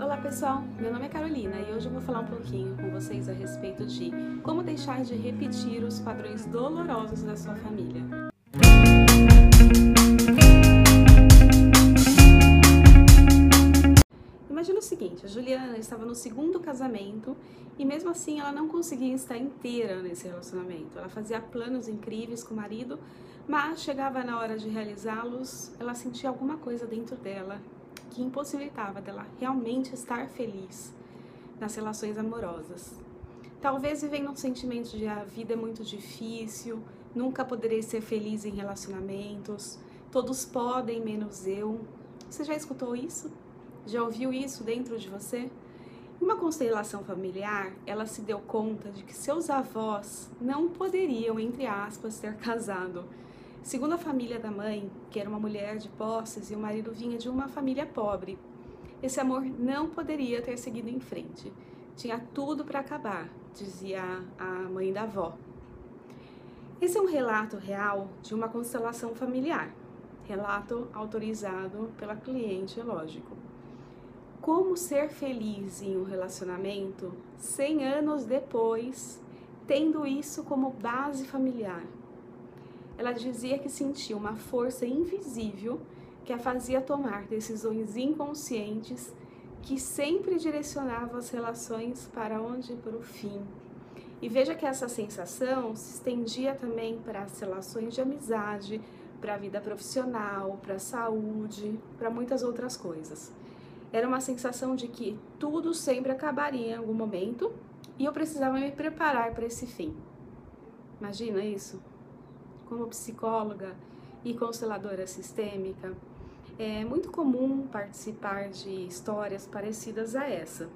Olá pessoal, meu nome é Carolina e hoje eu vou falar um pouquinho com vocês a respeito de como deixar de repetir os padrões dolorosos da sua família. Imagina o seguinte, a Juliana estava no segundo casamento e mesmo assim ela não conseguia estar inteira nesse relacionamento. Ela fazia planos incríveis com o marido, mas chegava na hora de realizá-los, ela sentia alguma coisa dentro dela que impossibilitava dela realmente estar feliz nas relações amorosas. Talvez vivendo um sentimento de a vida é muito difícil, nunca poderei ser feliz em relacionamentos, todos podem menos eu. Você já escutou isso? Já ouviu isso dentro de você? Uma constelação familiar, ela se deu conta de que seus avós não poderiam, entre aspas, ter casado Segundo a família da mãe, que era uma mulher de posses e o marido vinha de uma família pobre, esse amor não poderia ter seguido em frente. Tinha tudo para acabar, dizia a mãe da avó. Esse é um relato real de uma constelação familiar, relato autorizado pela cliente, é lógico. Como ser feliz em um relacionamento 100 anos depois, tendo isso como base familiar? Ela dizia que sentia uma força invisível que a fazia tomar decisões inconscientes que sempre direcionavam as relações para onde? Para o fim. E veja que essa sensação se estendia também para as relações de amizade, para a vida profissional, para a saúde, para muitas outras coisas. Era uma sensação de que tudo sempre acabaria em algum momento e eu precisava me preparar para esse fim. Imagina isso? Como psicóloga e consteladora sistêmica, é muito comum participar de histórias parecidas a essa.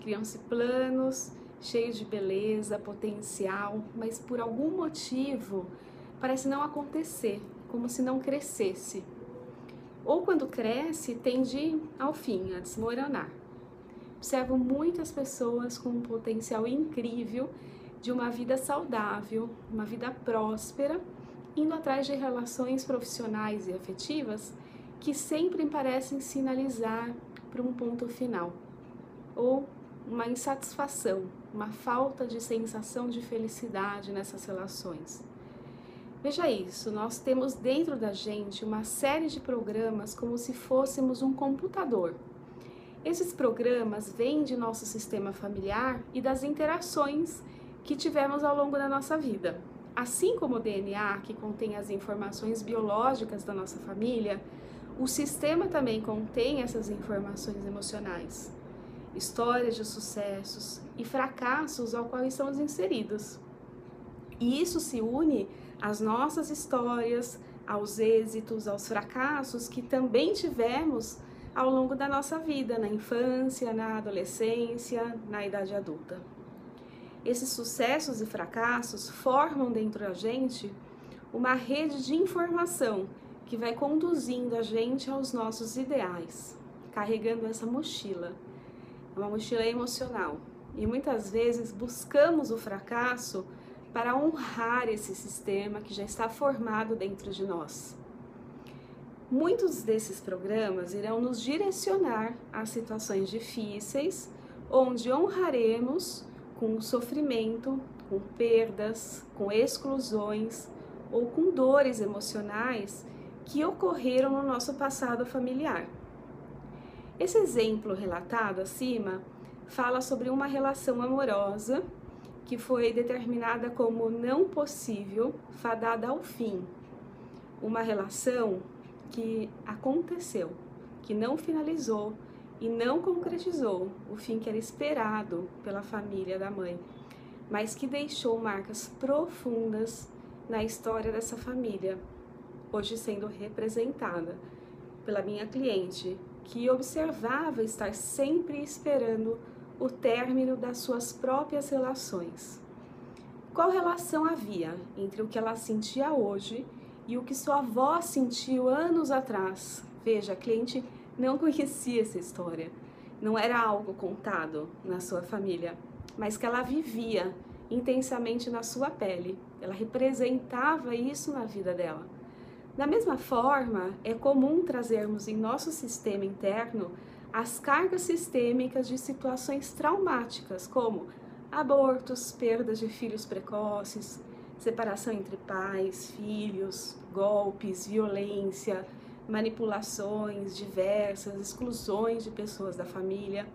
Criam-se planos cheios de beleza, potencial, mas por algum motivo parece não acontecer, como se não crescesse. Ou quando cresce, tende ao fim a desmoronar. Observo muitas pessoas com um potencial incrível de uma vida saudável, uma vida próspera, indo atrás de relações profissionais e afetivas que sempre parecem sinalizar para um ponto final, ou uma insatisfação, uma falta de sensação de felicidade nessas relações. Veja isso, nós temos dentro da gente uma série de programas como se fôssemos um computador. Esses programas vêm de nosso sistema familiar e das interações que tivemos ao longo da nossa vida. Assim como o DNA, que contém as informações biológicas da nossa família, o sistema também contém essas informações emocionais, histórias de sucessos e fracassos ao qual estamos inseridos. E isso se une às nossas histórias, aos êxitos, aos fracassos que também tivemos ao longo da nossa vida, na infância, na adolescência, na idade adulta. Esses sucessos e fracassos formam dentro da gente uma rede de informação que vai conduzindo a gente aos nossos ideais, carregando essa mochila. É uma mochila emocional. E muitas vezes buscamos o fracasso para honrar esse sistema que já está formado dentro de nós. Muitos desses programas irão nos direcionar a situações difíceis, onde honraremos com sofrimento, com perdas, com exclusões ou com dores emocionais que ocorreram no nosso passado familiar. Esse exemplo relatado acima fala sobre uma relação amorosa que foi determinada como não possível, fadada ao fim. Uma relação que aconteceu, que não finalizou e não concretizou o fim que era esperado pela família da mãe, mas que deixou marcas profundas na história dessa família, hoje sendo representada pela minha cliente, que observava estar sempre esperando o término das suas próprias relações. Qual relação havia entre o que ela sentia hoje e o que sua avó sentiu anos atrás? Veja, a cliente não conhecia essa história. Não era algo contado na sua família, mas que ela vivia intensamente na sua pele. Ela representava isso na vida dela. Da mesma forma, é comum trazermos em nosso sistema interno as cargas sistêmicas de situações traumáticas, como abortos, perdas de filhos precoces, separação entre pais, filhos, golpes, violência, manipulações diversas, exclusões de pessoas da família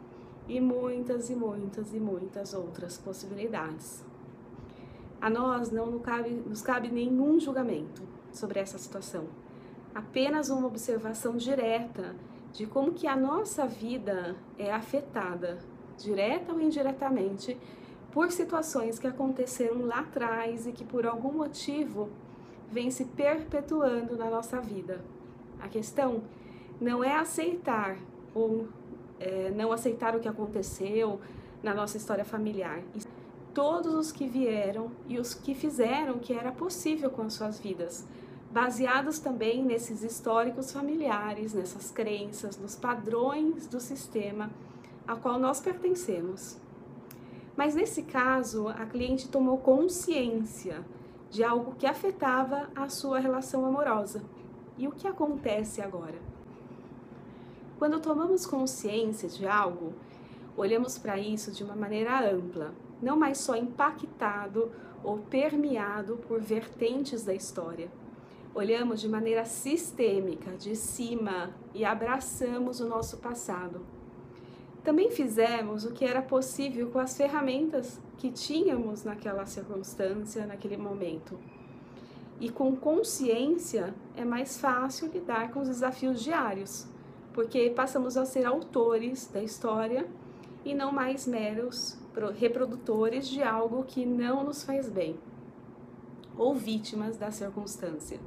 e muitas e muitas e muitas outras possibilidades. A nós não nos cabe, nos cabe nenhum julgamento sobre essa situação, apenas uma observação direta de como que a nossa vida é afetada, direta ou indiretamente, por situações que aconteceram lá atrás e que por algum motivo vêm se perpetuando na nossa vida. A questão não é aceitar ou é, não aceitar o que aconteceu na nossa história familiar. Todos os que vieram e os que fizeram o que era possível com as suas vidas, baseados também nesses históricos familiares, nessas crenças, nos padrões do sistema a qual nós pertencemos. Mas nesse caso, a cliente tomou consciência de algo que afetava a sua relação amorosa. E o que acontece agora? Quando tomamos consciência de algo, olhamos para isso de uma maneira ampla, não mais só impactado ou permeado por vertentes da história. Olhamos de maneira sistêmica, de cima, e abraçamos o nosso passado também fizemos o que era possível com as ferramentas que tínhamos naquela circunstância, naquele momento. E com consciência é mais fácil lidar com os desafios diários, porque passamos a ser autores da história e não mais meros reprodutores de algo que não nos faz bem, ou vítimas da circunstância.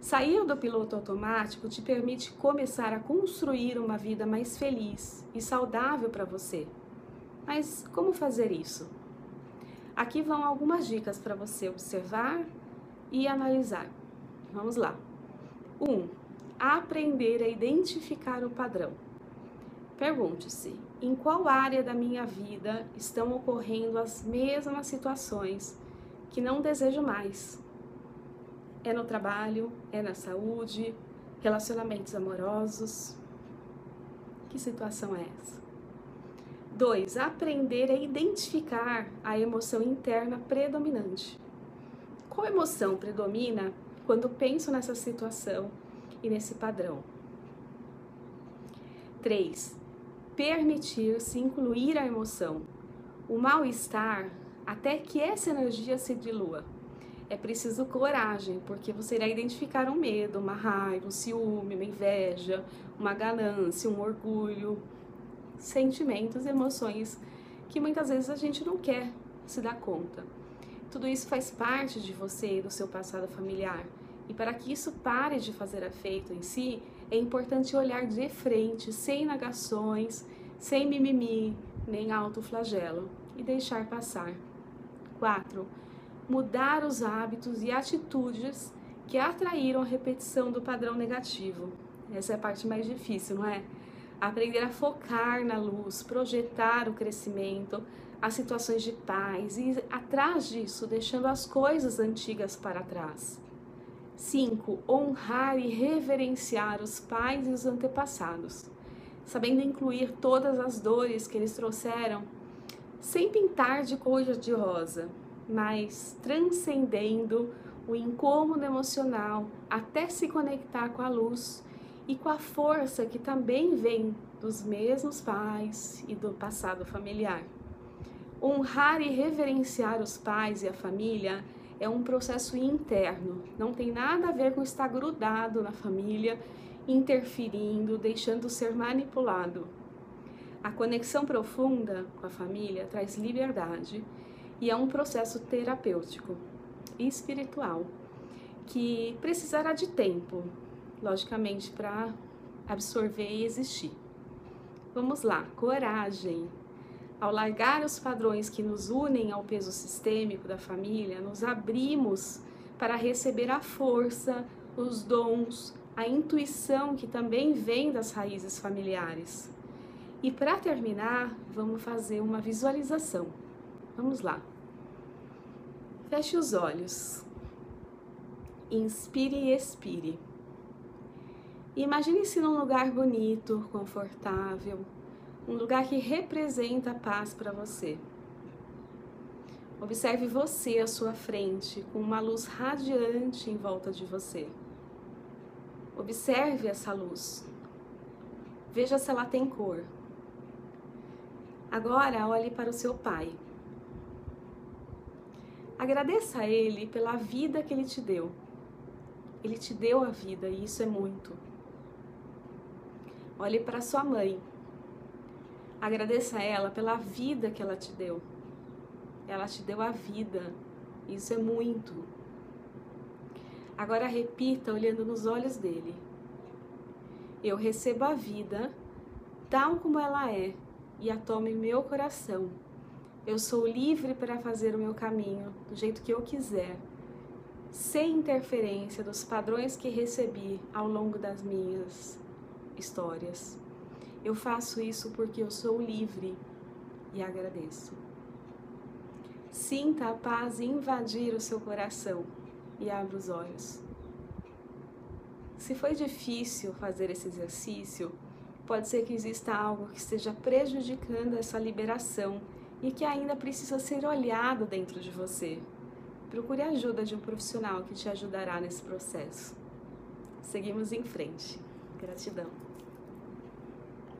Sair do piloto automático te permite começar a construir uma vida mais feliz e saudável para você. Mas como fazer isso? Aqui vão algumas dicas para você observar e analisar. Vamos lá. 1. Um, aprender a identificar o padrão. Pergunte-se: em qual área da minha vida estão ocorrendo as mesmas situações que não desejo mais? É no trabalho, é na saúde, relacionamentos amorosos. Que situação é essa? 2. Aprender a identificar a emoção interna predominante. Qual emoção predomina quando penso nessa situação e nesse padrão? 3. Permitir-se incluir a emoção. O mal-estar até que essa energia se dilua é preciso coragem, porque você irá identificar um medo, uma raiva, um ciúme, uma inveja, uma ganância, um orgulho, sentimentos, emoções que muitas vezes a gente não quer se dar conta. Tudo isso faz parte de você e do seu passado familiar. E para que isso pare de fazer efeito em si, é importante olhar de frente, sem negações, sem mimimi, nem autoflagelo e deixar passar. 4 mudar os hábitos e atitudes que atraíram a repetição do padrão negativo. Essa é a parte mais difícil, não é? Aprender a focar na luz, projetar o crescimento, as situações de paz e atrás disso, deixando as coisas antigas para trás. 5. Honrar e reverenciar os pais e os antepassados, sabendo incluir todas as dores que eles trouxeram, sem pintar de cor de rosa, mas transcendendo o incômodo emocional até se conectar com a luz e com a força que também vem dos mesmos pais e do passado familiar. Honrar e reverenciar os pais e a família é um processo interno, não tem nada a ver com estar grudado na família, interferindo, deixando ser manipulado. A conexão profunda com a família traz liberdade e é um processo terapêutico e espiritual que precisará de tempo, logicamente, para absorver e existir. Vamos lá, coragem. Ao largar os padrões que nos unem ao peso sistêmico da família, nos abrimos para receber a força, os dons, a intuição que também vem das raízes familiares. E para terminar, vamos fazer uma visualização. Vamos lá. Feche os olhos. Inspire e expire. Imagine-se num lugar bonito, confortável, um lugar que representa a paz para você. Observe você à sua frente, com uma luz radiante em volta de você. Observe essa luz. Veja se ela tem cor. Agora olhe para o seu pai. Agradeça a ele pela vida que ele te deu. Ele te deu a vida e isso é muito. Olhe para sua mãe. Agradeça a ela pela vida que ela te deu. Ela te deu a vida. Isso é muito. Agora repita olhando nos olhos dele. Eu recebo a vida tal como ela é e a tomo em meu coração. Eu sou livre para fazer o meu caminho do jeito que eu quiser, sem interferência dos padrões que recebi ao longo das minhas histórias. Eu faço isso porque eu sou livre e agradeço. Sinta a paz invadir o seu coração e abra os olhos. Se foi difícil fazer esse exercício, pode ser que exista algo que esteja prejudicando essa liberação e que ainda precisa ser olhado dentro de você. Procure a ajuda de um profissional que te ajudará nesse processo. Seguimos em frente. Gratidão.